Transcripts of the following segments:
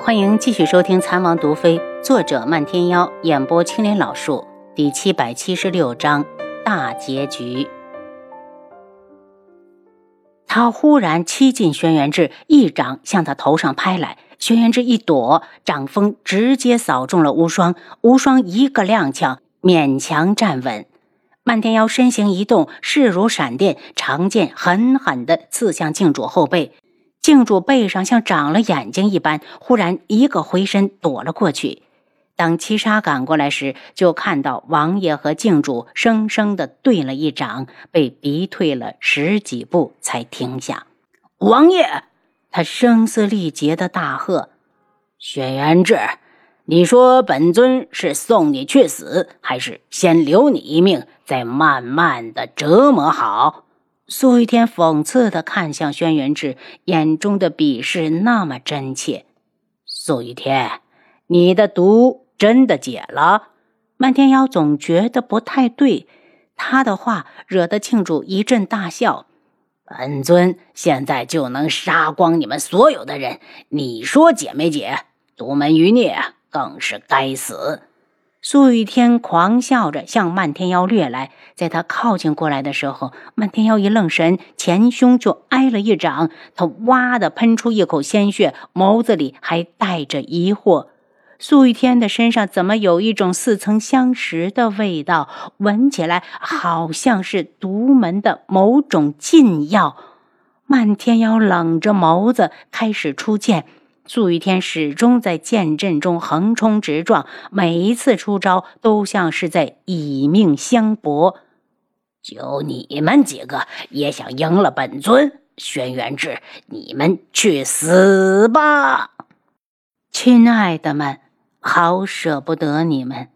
欢迎继续收听《残王毒妃》，作者漫天妖，演播青莲老树，第七百七十六章大结局。他忽然欺近轩辕志，一掌向他头上拍来，轩辕志一躲，掌风直接扫中了无双，无双一个踉跄，勉强站稳。漫天妖身形一动，势如闪电，长剑狠狠地刺向镜主后背。镜主背上像长了眼睛一般，忽然一个回身躲了过去。当七杀赶过来时，就看到王爷和镜主生生的对了一掌，被逼退了十几步才停下。王爷，他声嘶力竭的大喝：“轩辕志，你说本尊是送你去死，还是先留你一命，再慢慢的折磨好？”苏玉天讽刺的看向轩辕志，眼中的鄙视那么真切。苏玉天，你的毒真的解了？漫天妖总觉得不太对，他的话惹得庆主一阵大笑。本尊现在就能杀光你们所有的人，你说解没解？独门余孽更是该死。苏雨天狂笑着向漫天妖掠来，在他靠近过来的时候，漫天妖一愣神，前胸就挨了一掌，他哇的喷出一口鲜血，眸子里还带着疑惑。苏雨天的身上怎么有一种似曾相识的味道？闻起来好像是独门的某种禁药。漫天妖冷着眸子开始出剑。素玉天始终在剑阵中横冲直撞，每一次出招都像是在以命相搏。就你们几个也想赢了本尊？轩辕志，你们去死吧！亲爱的们，好舍不得你们。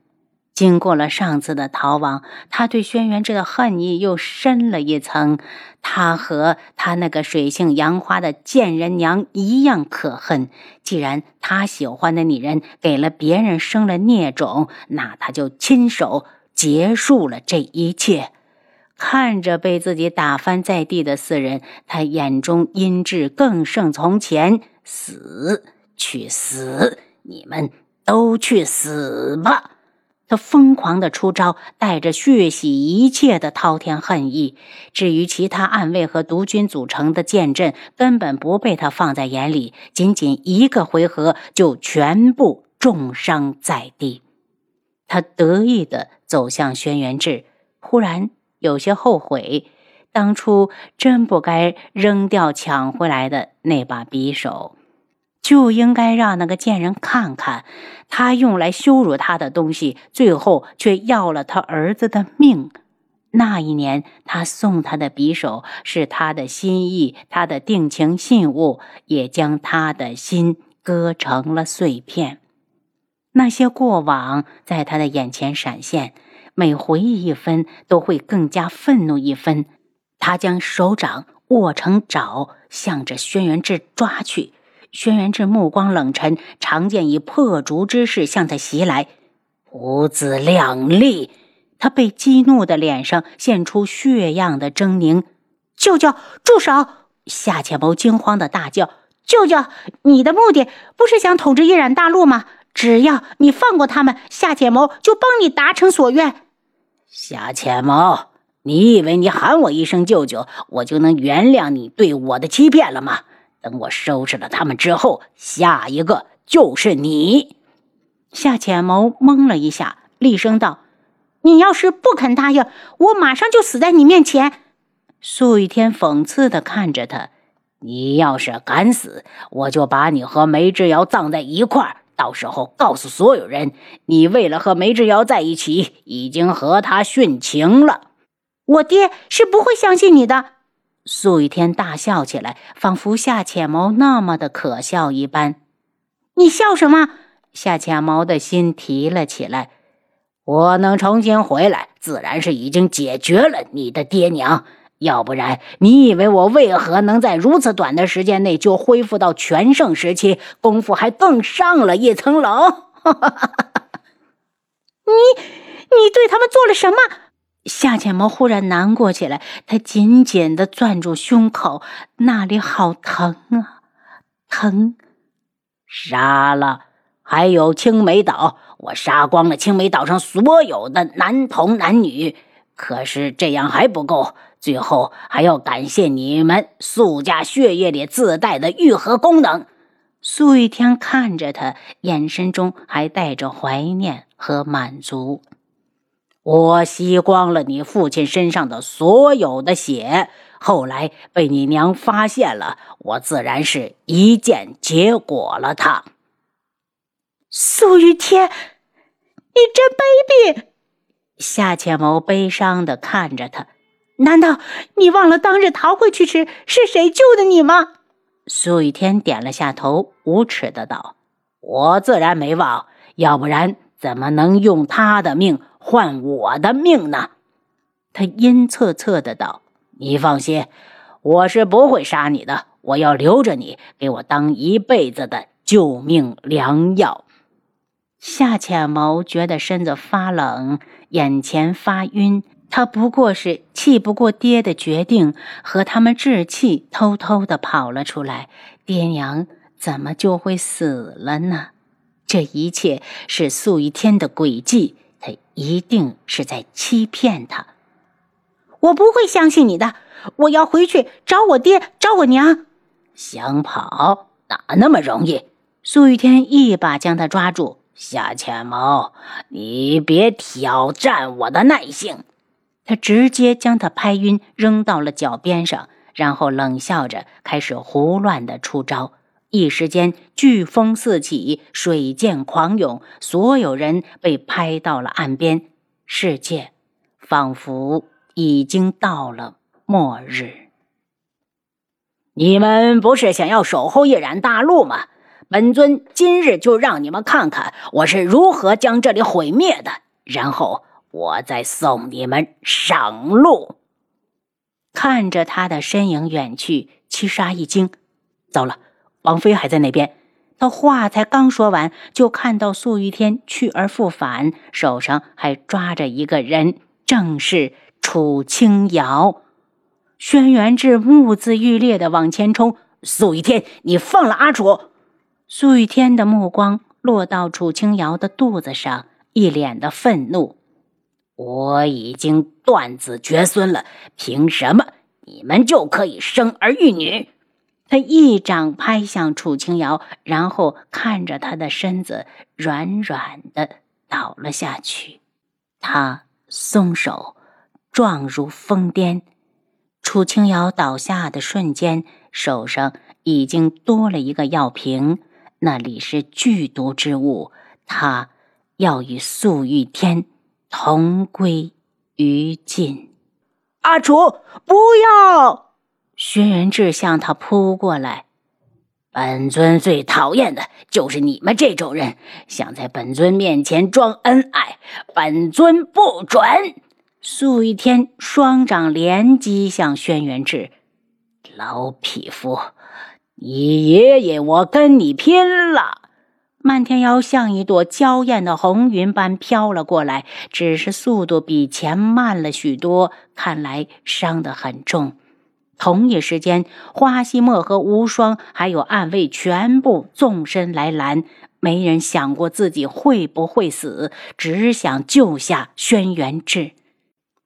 经过了上次的逃亡，他对轩辕志的恨意又深了一层。他和他那个水性杨花的贱人娘一样可恨。既然他喜欢的女人给了别人生了孽种，那他就亲手结束了这一切。看着被自己打翻在地的四人，他眼中阴鸷更胜从前。死，去死！你们都去死吧！他疯狂的出招，带着血洗一切的滔天恨意。至于其他暗卫和毒菌组成的剑阵，根本不被他放在眼里。仅仅一个回合，就全部重伤在地。他得意的走向轩辕志，忽然有些后悔，当初真不该扔掉抢回来的那把匕首。就应该让那个贱人看看，他用来羞辱他的东西，最后却要了他儿子的命。那一年，他送他的匕首是他的心意，他的定情信物，也将他的心割成了碎片。那些过往在他的眼前闪现，每回忆一分，都会更加愤怒一分。他将手掌握成爪，向着轩辕志抓去。轩辕志目光冷沉，长剑以破竹之势向他袭来，不自量力！他被激怒的脸上现出血样的狰狞。舅舅，住手！夏浅谋惊慌的大叫：“舅舅，你的目的不是想统治一染大陆吗？只要你放过他们，夏浅谋就帮你达成所愿。”夏浅谋，你以为你喊我一声舅舅，我就能原谅你对我的欺骗了吗？等我收拾了他们之后，下一个就是你。夏浅谋懵了一下，厉声道：“你要是不肯答应，我马上就死在你面前。”苏雨天讽刺的看着他：“你要是敢死，我就把你和梅之遥葬在一块儿。到时候告诉所有人，你为了和梅之遥在一起，已经和他殉情了。我爹是不会相信你的。”苏雨天大笑起来，仿佛夏浅谋那么的可笑一般。你笑什么？夏浅谋的心提了起来。我能重新回来，自然是已经解决了你的爹娘。要不然，你以为我为何能在如此短的时间内就恢复到全盛时期，功夫还更上了一层楼？你，你对他们做了什么？夏浅谋忽然难过起来，他紧紧的攥住胸口，那里好疼啊，疼！杀了，还有青梅岛，我杀光了青梅岛上所有的男童男女。可是这样还不够，最后还要感谢你们素家血液里自带的愈合功能。苏玉天看着他，眼神中还带着怀念和满足。我吸光了你父亲身上的所有的血，后来被你娘发现了，我自然是一剑结果了他。苏雨天，你真卑鄙！夏浅谋悲伤的看着他，难道你忘了当日逃回去时是谁救的你吗？苏雨天点了下头，无耻的道：“我自然没忘，要不然怎么能用他的命换我的命呢？”他阴恻恻的道：“你放心，我是不会杀你的。我要留着你，给我当一辈子的救命良药。”夏浅谋觉得身子发冷，眼前发晕。他不过是气不过爹的决定，和他们置气，偷偷的跑了出来。爹娘怎么就会死了呢？这一切是素一天的诡计，他一定是在欺骗他。我不会相信你的，我要回去找我爹，找我娘。想跑哪那么容易？苏雨天一把将他抓住，夏浅谋，你别挑战我的耐性。他直接将他拍晕，扔到了脚边上，然后冷笑着开始胡乱的出招。一时间，飓风四起，水溅狂涌，所有人被拍到了岸边。世界仿佛已经到了末日。你们不是想要守候一染大陆吗？本尊今日就让你们看看我是如何将这里毁灭的，然后。我再送你们上路。看着他的身影远去，七杀一惊，糟了，王妃还在那边。他话才刚说完，就看到素玉天去而复返，手上还抓着一个人，正是楚清瑶。轩辕志目眦欲裂的往前冲，素玉天，你放了阿楚！素玉天的目光落到楚清瑶的肚子上，一脸的愤怒。我已经断子绝孙了，凭什么你们就可以生儿育女？他一掌拍向楚清瑶，然后看着他的身子软软的倒了下去。他松手，状如疯癫。楚清瑶倒下的瞬间，手上已经多了一个药瓶，那里是剧毒之物。他要与素玉天。同归于尽。阿楚，不要！轩辕志向他扑过来。本尊最讨厌的就是你们这种人，想在本尊面前装恩爱，本尊不准！素一天双掌连击向轩辕志，老匹夫，你爷爷我跟你拼了！漫天妖像一朵娇艳的红云般飘了过来，只是速度比前慢了许多，看来伤得很重。同一时间，花希墨和无双还有暗卫全部纵身来拦，没人想过自己会不会死，只想救下轩辕志。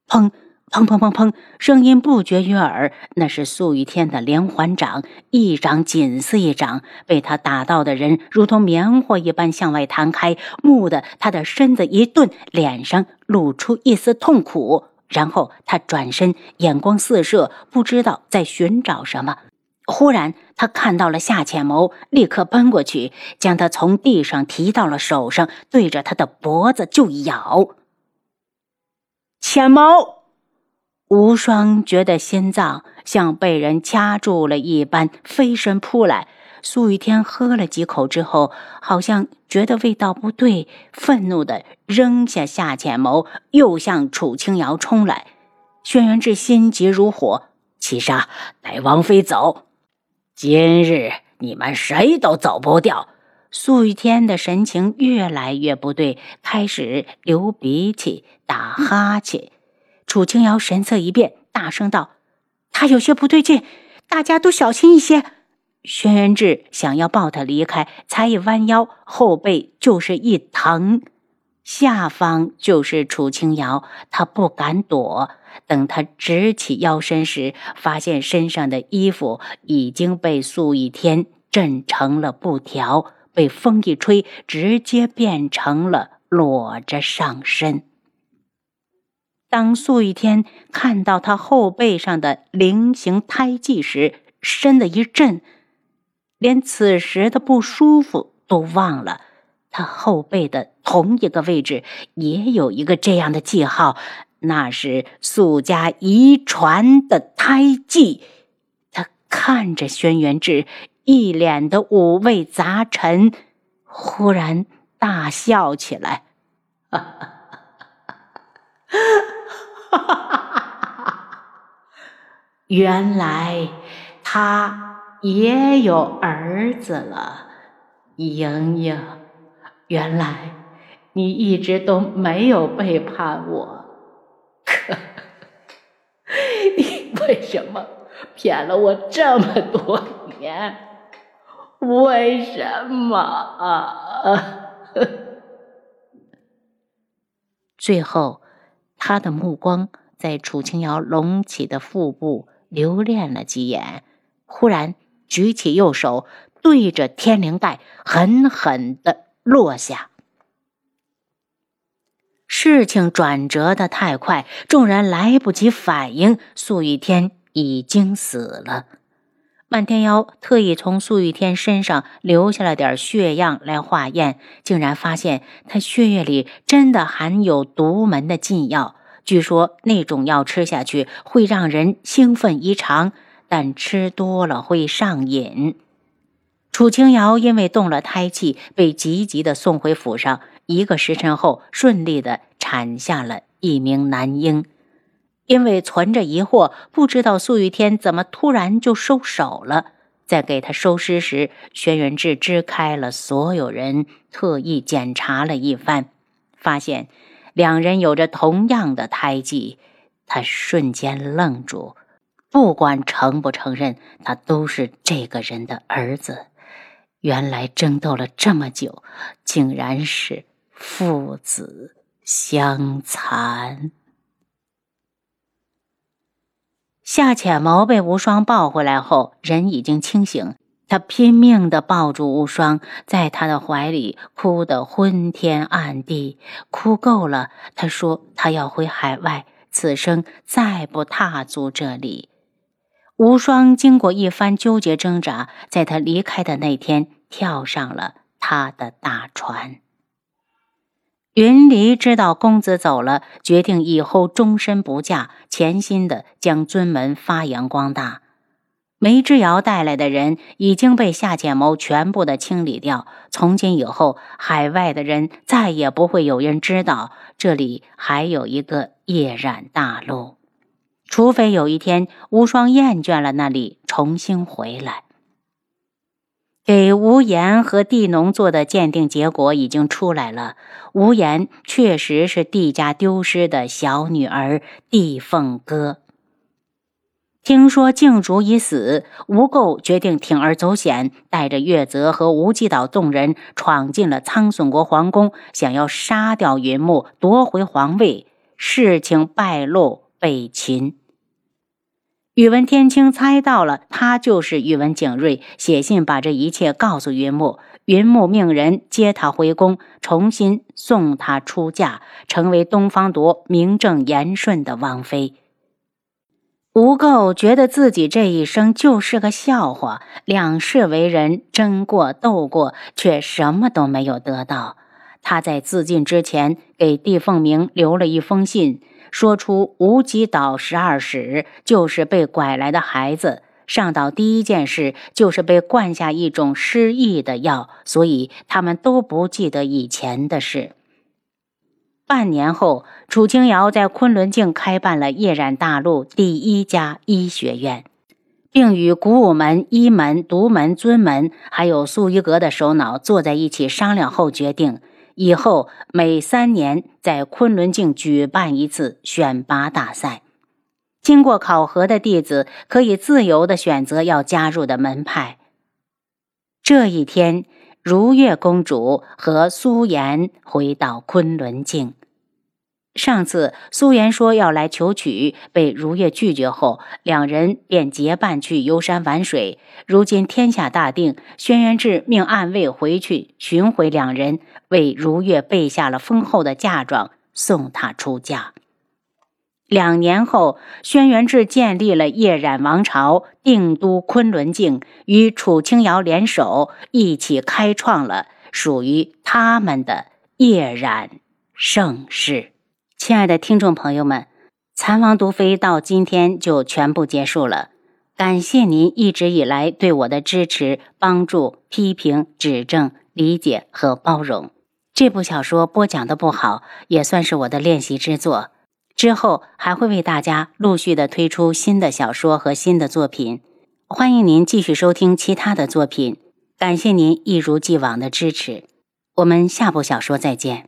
砰！砰砰砰砰，声音不绝于耳。那是素雨天的连环掌，一掌紧似一掌，被他打到的人如同棉花一般向外弹开。蓦地，他的身子一顿，脸上露出一丝痛苦。然后他转身，眼光四射，不知道在寻找什么。忽然，他看到了夏浅谋，立刻奔过去，将他从地上提到了手上，对着他的脖子就咬。浅谋。无双觉得心脏像被人掐住了一般，飞身扑来。苏雨天喝了几口之后，好像觉得味道不对，愤怒的扔下夏浅谋，又向楚清瑶冲来。轩辕志心急如火，七杀，带王妃走。今日你们谁都走不掉。苏雨天的神情越来越不对，开始流鼻涕、打哈欠。楚清瑶神色一变，大声道：“他有些不对劲，大家都小心一些。”轩辕志想要抱他离开，才一弯腰，后背就是一疼，下方就是楚清瑶，他不敢躲。等他直起腰身时，发现身上的衣服已经被素一天震成了布条，被风一吹，直接变成了裸着上身。当素一天看到他后背上的菱形胎记时，身子一震。连此时的不舒服都忘了，他后背的同一个位置也有一个这样的记号，那是苏家遗传的胎记。他看着轩辕志，一脸的五味杂陈，忽然大笑起来，哈哈哈哈哈！原来他。也有儿子了，莹莹，原来你一直都没有背叛我，可 你为什么骗了我这么多年？为什么？最后，他的目光在楚清瑶隆起的腹部留恋了几眼，忽然。举起右手，对着天灵盖狠狠的落下。事情转折的太快，众人来不及反应，素玉天已经死了。漫天妖特意从素玉天身上留下了点血样来化验，竟然发现他血液里真的含有独门的禁药。据说那种药吃下去会让人兴奋异常。但吃多了会上瘾。楚清瑶因为动了胎气，被急急的送回府上。一个时辰后，顺利的产下了一名男婴。因为存着疑惑，不知道素玉天怎么突然就收手了。在给他收尸时，轩辕志支开了所有人，特意检查了一番，发现两人有着同样的胎记。他瞬间愣住。不管承不承认，他都是这个人的儿子。原来争斗了这么久，竟然是父子相残。夏浅谋被无双抱回来后，人已经清醒。他拼命的抱住无双，在他的怀里哭得昏天暗地。哭够了，他说他要回海外，此生再不踏足这里。无双经过一番纠结挣扎，在他离开的那天，跳上了他的大船。云离知道公子走了，决定以后终身不嫁，潜心的将尊门发扬光大。梅之遥带来的人已经被夏浅谋全部的清理掉，从今以后，海外的人再也不会有人知道这里还有一个夜染大陆。除非有一天无双厌倦了那里，重新回来。给无言和地农做的鉴定结果已经出来了，无言确实是地家丢失的小女儿地凤歌。听说静竹已死，吴垢决定铤而走险，带着月泽和无极岛众人闯进了苍隼国皇宫，想要杀掉云木，夺回皇位。事情败露。被擒，宇文天青猜到了，他就是宇文景睿，写信把这一切告诉云木。云木命人接他回宫，重新送他出嫁，成为东方铎名正言顺的王妃。吴垢觉得自己这一生就是个笑话，两世为人，争过斗过，却什么都没有得到。他在自尽之前，给帝凤鸣留了一封信。说出无极岛十二使就是被拐来的孩子，上岛第一件事就是被灌下一种失忆的药，所以他们都不记得以前的事。半年后，楚清瑶在昆仑镜开办了夜染大陆第一家医学院，并与古武门、一门、独门、尊门，还有素衣阁的首脑坐在一起商量后决定。以后每三年在昆仑镜举办一次选拔大赛，经过考核的弟子可以自由的选择要加入的门派。这一天，如月公主和苏颜回到昆仑镜。上次苏颜说要来求娶，被如月拒绝后，两人便结伴去游山玩水。如今天下大定，轩辕志命暗卫回去寻回两人，为如月备下了丰厚的嫁妆，送她出嫁。两年后，轩辕志建立了叶冉王朝，定都昆仑镜，与楚清瑶联手，一起开创了属于他们的叶冉盛世。亲爱的听众朋友们，《残王毒妃》到今天就全部结束了。感谢您一直以来对我的支持、帮助、批评、指正、理解和包容。这部小说播讲的不好，也算是我的练习之作。之后还会为大家陆续的推出新的小说和新的作品，欢迎您继续收听其他的作品。感谢您一如既往的支持，我们下部小说再见。